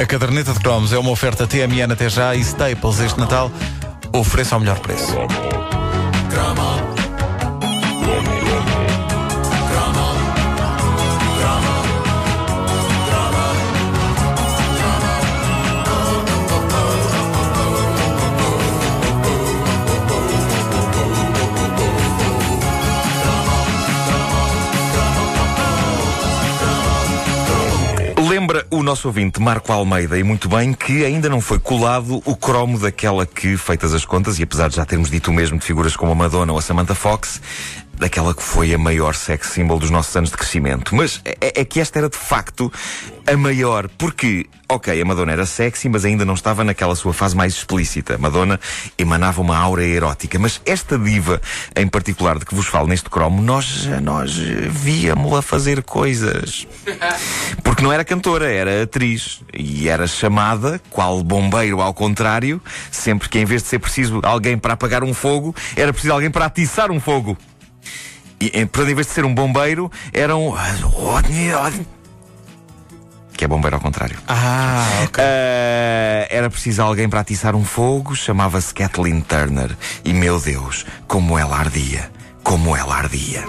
A caderneta de cromos é uma oferta TMN até já e Staples este Natal ofereça ao melhor preço. Nosso ouvinte Marco Almeida, e muito bem, que ainda não foi colado o cromo daquela que, feitas as contas, e apesar de já termos dito o mesmo de figuras como a Madonna ou a Samantha Fox, daquela que foi a maior sex symbol dos nossos anos de crescimento. Mas é, é que esta era de facto a maior, porque, ok, a Madonna era sexy, mas ainda não estava naquela sua fase mais explícita. Madonna emanava uma aura erótica, mas esta diva, em particular, de que vos falo neste cromo, nós, nós víamos-la fazer coisas. Porque não era cantora, era atriz. E era chamada, qual bombeiro ao contrário, sempre que em vez de ser preciso alguém para apagar um fogo, era preciso alguém para atiçar um fogo. E, em, portanto, em vez de ser um bombeiro, era um. Que é bombeiro ao contrário. Ah, ok. Ah, era preciso alguém para atiçar um fogo, chamava-se Kathleen Turner. E meu Deus, como ela ardia! Como ela ardia!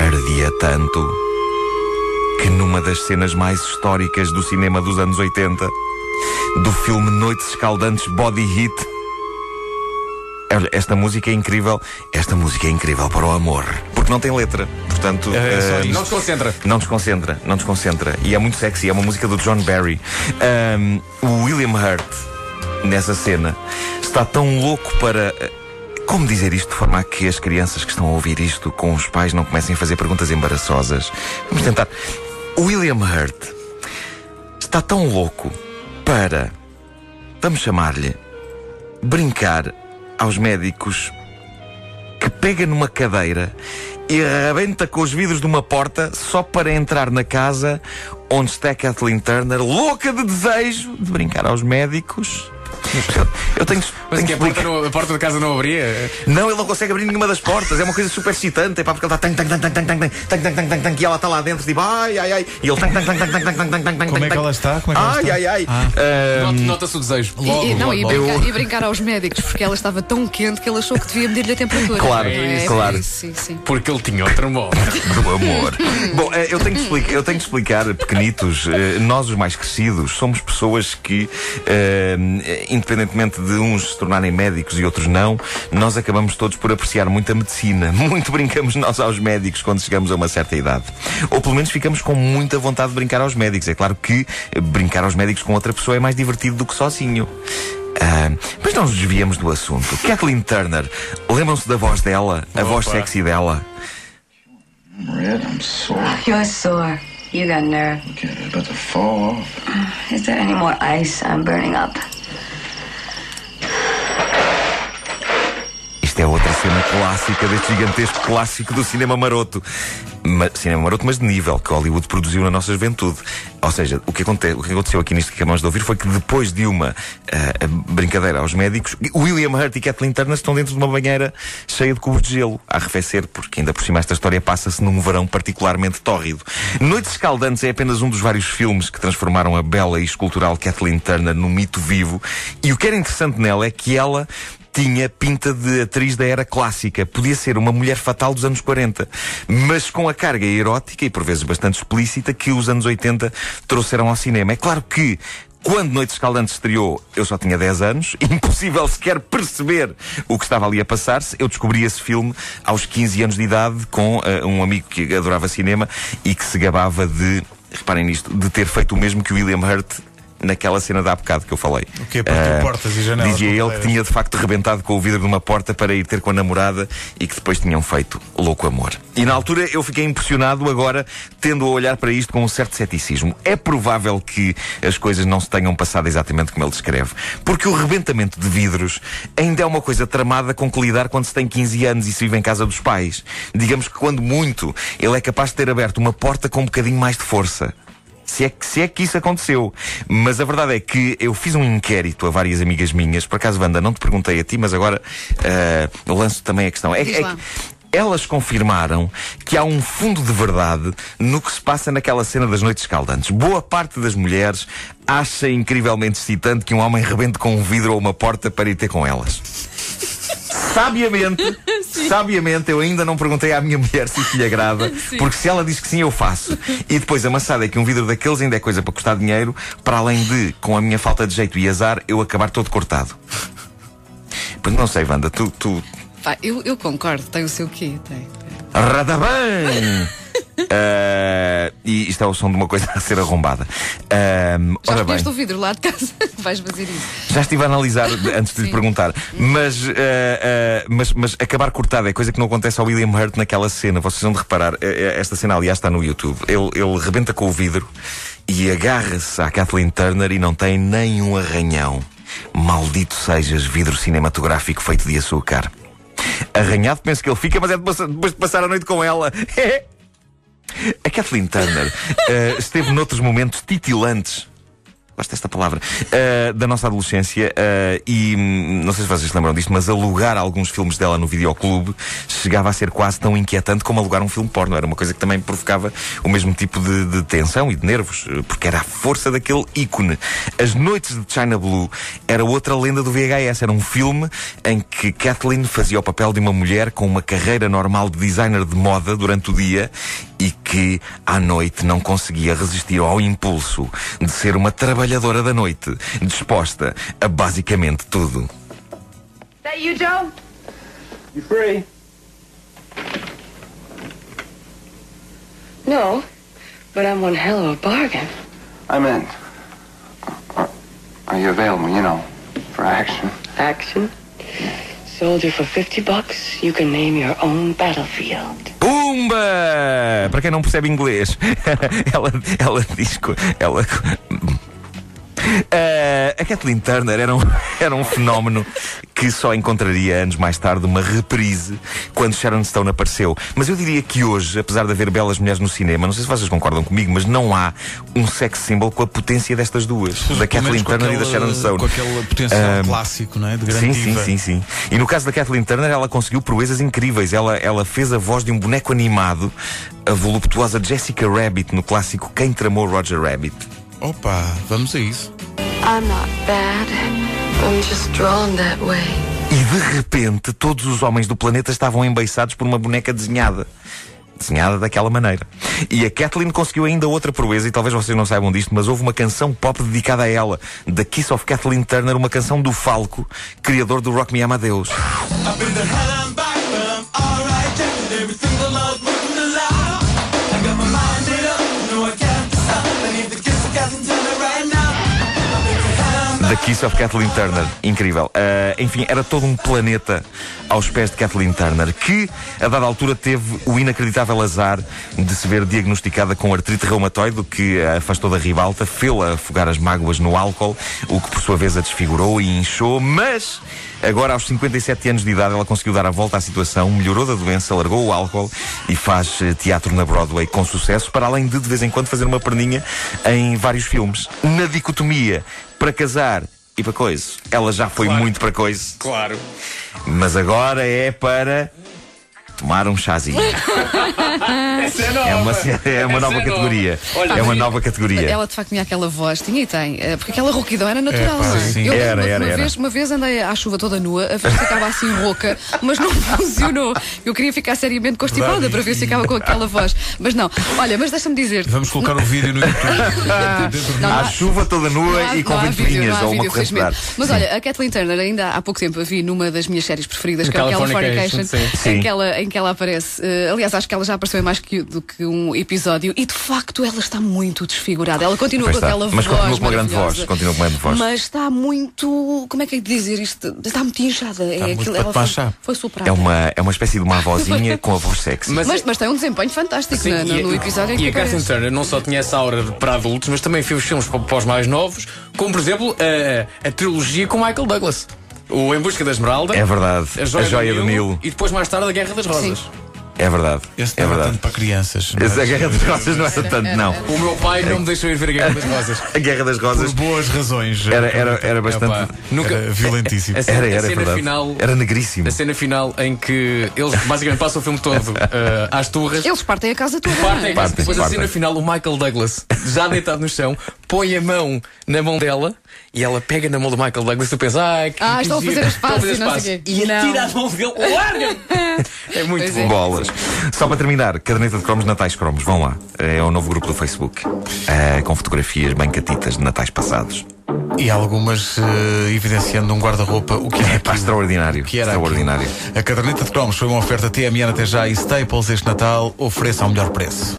Ardia tanto que numa das cenas mais históricas do cinema dos anos 80, do filme Noites Escaldantes Body Hit, Olha, esta música é incrível. Esta música é incrível para o amor. Porque não tem letra. Portanto, isto. Não desconcentra. não desconcentra, não desconcentra. E é muito sexy, é uma música do John Barry. Ahm, o William Hurt, nessa cena, está tão louco para. eh, Como dizer isto de forma a que as crianças que estão a ouvir isto com os pais não comecem a fazer perguntas embaraçosas? Vamos tentar. O William Hurt está tão louco para. Vamos chamar-lhe. Brincar aos médicos que pega numa cadeira e arrebenta com os vidros de uma porta só para entrar na casa onde está Kathleen Turner, louca de desejo de brincar aos médicos. Eu, tenho, Mas tenho que a porta, explicar. não- a porta da casa não abria. Não, ele não consegue abrir nenhuma das portas. É uma coisa super excitante. É pá, porque ele está tang, tang, tang, tang, tang, tang, tang, tang, tang, tang, tang, e ela está lá dentro, tipo, ai, ai, ai. E ele tang, tang, tang, tang, tang, tang, tang, tang, tang, Como é que ela está? Como é que ela Ai, ai, ai. Ah. Nota-se o desejo. E- Logo, e, não, logo, e, brincar, e brincar aos médicos, porque ela estava tão quente que ele achou que devia medir-lhe a temperatura. Claro, é, claro. Sim, sim. Porque ele tinha outro amor. do amor. Bom, eh, eu tenho, que explicar, eu tenho que explicar, pequenitos, eh, nós os mais crescidos somos pessoas que, eh, independentemente de uns se tornarem médicos e outros não, nós acabamos todos por apreciar muito a medicina. Muito brincamos nós aos médicos quando chegamos a uma certa idade. Ou pelo menos ficamos com muita vontade de brincar aos médicos. É claro que brincar aos médicos com outra pessoa é mais divertido do que sozinho. Ah, mas não nos desviamos do assunto. Kathleen Turner, lembram-se da voz dela? A voz Opa. sexy dela? Red, I'm sore. You're sore. You got nerve. Okay, I'm about to fall off. Is there any more ice? I'm burning up. Isto é outra cena clássica deste gigantesco clássico do cinema maroto. Ma- cinema maroto, mas de nível, que Hollywood produziu na nossa juventude. Ou seja, o que, o que aconteceu aqui nisto que acabamos de ouvir foi que depois de uma ah, brincadeira aos médicos, William Hurt e Kathleen Turner estão dentro de uma banheira cheia de cubos de gelo a arrefecer, porque ainda por cima esta história passa-se num verão particularmente tórrido. Noites Escaldantes é apenas um dos vários filmes que transformaram a bela e escultural Kathleen Turner num mito vivo. E o que era interessante nela é que ela tinha pinta de atriz da era clássica. Podia ser uma mulher fatal dos anos 40, mas com a carga erótica e por vezes bastante explícita que os anos 80 trouxeram ao cinema. É claro que quando Noites Escaldantes estreou, eu só tinha 10 anos, impossível sequer perceber o que estava ali a passar-se. Eu descobri esse filme aos 15 anos de idade com eh, um amigo que adorava cinema e que se gabava de, reparem nisto, de ter feito o mesmo que William Hurt naquela cena da há bocado que eu falei. O quê? Partiu Ah, portas e janelas Dizia ele que tinha de facto rebentado com o vidro de uma porta para ir ter com a namorada e que depois tinham feito louco amor. E na altura eu fiquei impressionado, agora tendo a olhar para isto com um certo ceticismo. É provável que as coisas não se tenham passado exatamente como ele descreve. Porque o rebentamento de vidros ainda é uma coisa tramada com que lidar quando se tem 15 anos e se vive em casa dos pais. Digamos que quando muito, ele é capaz de ter aberto uma porta com um bocadinho mais de força. Se é, que, se é que isso aconteceu. Mas a verdade é que eu fiz um inquérito a várias amigas minhas. Por acaso, Wanda, não te perguntei a ti, mas agora ah, lanço também a questão. É, é que Elas confirmaram que há um fundo de verdade no que se passa naquela cena das noites escaldantes. Boa parte das mulheres acha incrivelmente excitante que um homem rebente com um vidro ou uma porta para ir ter com elas. Sabiamente, sabiamente, eu ainda não perguntei à minha mulher se isso lhe agrada, porque se ela diz que sim, eu faço. E depois a maçada é que um vidro daqueles ainda é coisa para custar dinheiro, para além de, com a minha falta de jeito e azar, eu acabar todo cortado. Pois não sei, Wanda, tu, tu Pá, eu, eu concordo, tem o seu quê? Tem. Radabam! Uh, e isto é o som de uma coisa a ser arrombada. Uh, Já ora bem, o vidro lá de casa? Vais fazer isso. já estive a analisar antes de lhe perguntar, mas, uh, uh, mas, mas acabar cortado é coisa que não acontece ao William Hurt naquela cena. Vocês vão de reparar, esta cena, aliás, está no YouTube. Ele, ele rebenta com o vidro e agarra-se à Kathleen Turner e não tem nem um arranhão. Maldito sejas, vidro cinematográfico feito de açúcar. Arranhado, penso que ele fica, mas é depois depois de passar a noite com ela. A Kathleen Turner eh, esteve noutros momentos titilantes. Gosto desta palavra. eh, da nossa adolescência. eh, e hum, não sei se vocês se lembram disto, mas alugar alguns filmes dela no videoclube chegava a ser quase tão inquietante como alugar um filme porno. Era uma coisa que também provocava o mesmo tipo de, de tensão e de nervos, porque era a força daquele ícone. As Noites de China Blue era outra lenda do VHS. Era um filme em que Kathleen fazia o papel de uma mulher com uma carreira normal de designer de moda durante o dia e que à noite não conseguia resistir ao impulso de ser uma trabalhadora da noite, disposta a basicamente tudo. That you, Joe? You free? No, but I'm one hell of a bargain. I meant. Are, are you available, you know, for action? Action. Soldier, for 50 bucks, you can name your own battlefield. Pumba! Para quem não percebe inglês, ela, ela diz. Ela. Eh, a Kathleen Turner era um, era um fenómeno que só encontraria anos mais tarde uma reprise quando Sharon Stone apareceu. Mas eu diria que hoje, apesar de haver belas mulheres no cinema, não sei se vocês concordam comigo, mas não há um sex symbol com a potência destas duas, da Kathleen Turner e da aquela- Sharon Stone. Com aquele potencial Ahm, clássico, não é? De grande Sim, sim, sim, sim. E no caso da Kathleen Turner, ela conseguiu proezas incríveis. Ela, ela fez a voz de um boneco animado, a voluptuosa Jessica Rabbit, no clássico Quem Tramou Roger Rabbit. Opa, vamos a isso. I'm not bad. I'm just drawn that way. E de repente, todos os homens do planeta estavam embeiçados por uma boneca desenhada. Desenhada daquela maneira. E a Kathleen conseguiu ainda outra proeza, e talvez vocês não saibam disto, mas houve uma canção pop dedicada a ela, The Kiss of Kathleen Turner, uma canção do Falco, criador do Rock Me Amadeus. The Kiss of Kathleen Turner. Incrível. Ah, enfim, era todo um planeta aos pés de Kathleen Turner, que, a dada altura, teve o inacreditável azar de se ver diagnosticada com artrite reumatoide, o que a afastou da ribalta, fê-la afogar as mágoas no álcool, o que por sua vez a desfigurou e inchou, mas agora aos 57 anos de idade ela conseguiu dar a volta à situação, melhorou da doença, largou o álcool e faz eh, teatro na Broadway com sucesso, para além de de vez em quando fazer uma perninha em vários filmes. Na dicotomia para casar e para coisa, ela já foi muito para coisa, Claro. mas agora é para tomar um chazinho. Essa é nova. É uma, é uma nova é categoria. Olha, É uma nova categoria. Ela de facto tinha aquela voz, tinha e tem, eh, porque aquela rouquidão era natural, É, pá, não é? sim. Eu Era, lembro-me era, uma, era. Vez, uma vez andei à chuva toda nua, a ver se ficava assim rouca, mas não funcionou. Eu queria ficar seriamente constipada Verdade, para ver se ficava com aquela voz. Mas não, olha, mas deixa-me dizer. Vamos colocar o vídeo no YouTube. Não, À chuva toda nua há- e com ventoinhas ou uma corrente. Mas olha, a Kathleen Turner, ainda há pouco tempo a vi numa das minhas séries preferidas, que é aquela Californication, Fornication, sim. em Sim. que, ela, em que ela aparece. Eh, aliás, acho que ela já apareceu em mais que, do que um episódio e de facto ela está muito desfigurada. Ela continua com está. aquela Mas voz. continua com uma grande voz, continua com uma grande voz. Mas está muito. Como é que é de dizer isto? Está muito inchada. É muito aquilo, ela foi, foi soprada. É uma, é uma espécie de uma avózinha com a voz sexy. Mas, Mas, mas tem um desempenho fantástico Sim, na- no, e- no episódio em E que a Kathleen aparece. Turner não só tinha essa aura para adultos, mas também fez filmes para, para os mais novos, como por exemplo a, a trilogia com Michael Douglas. O Em Busca da Esmeralda. É verdade. A Joia, A Joia do, do Nilo, Nilo. E depois mais tarde a Guerra das Rosas. É verdade. Esse é verdade. tanto para crianças. Esse- A mas Guerra das Rosas não era tanto, não. O meu pai não me deixou ir ver a Guerra das Rosas. A Guerra das Por Rosas boas razões. era, era, era bastante. Epá, nunca, Era violentíssimo. A, a cena, Era, a era, cena verdade. final. Era negríssimo. A cena final em que eles basicamente passam o filme todo eh, às turras. Eles partem a casa toda. Partem, é? Partem, depois a cena final, o Michael Douglas, já deitado no chão, põe a mão na mão dela e ela pega na mão do Michael Douglas e tu pensas, ai, que Ah, que estão a fazer as a pazes e não as sei o quê. E Não. atira a mão dele, larga! É muito Pois bom. é. Bolas. Só para terminar, caderneta de cromos, Natais Cromos. Vão lá. É o novo grupo do Facebook. É, com fotografias bem catitas de Natais passados. E algumas eh, evidenciando um guarda-roupa. O que era É pá, extraordinário. O que era extraordinário. aquilo? A caderneta de cromos foi uma oferta TMN até já e Staples este Natal. Ofereça ao melhor preço.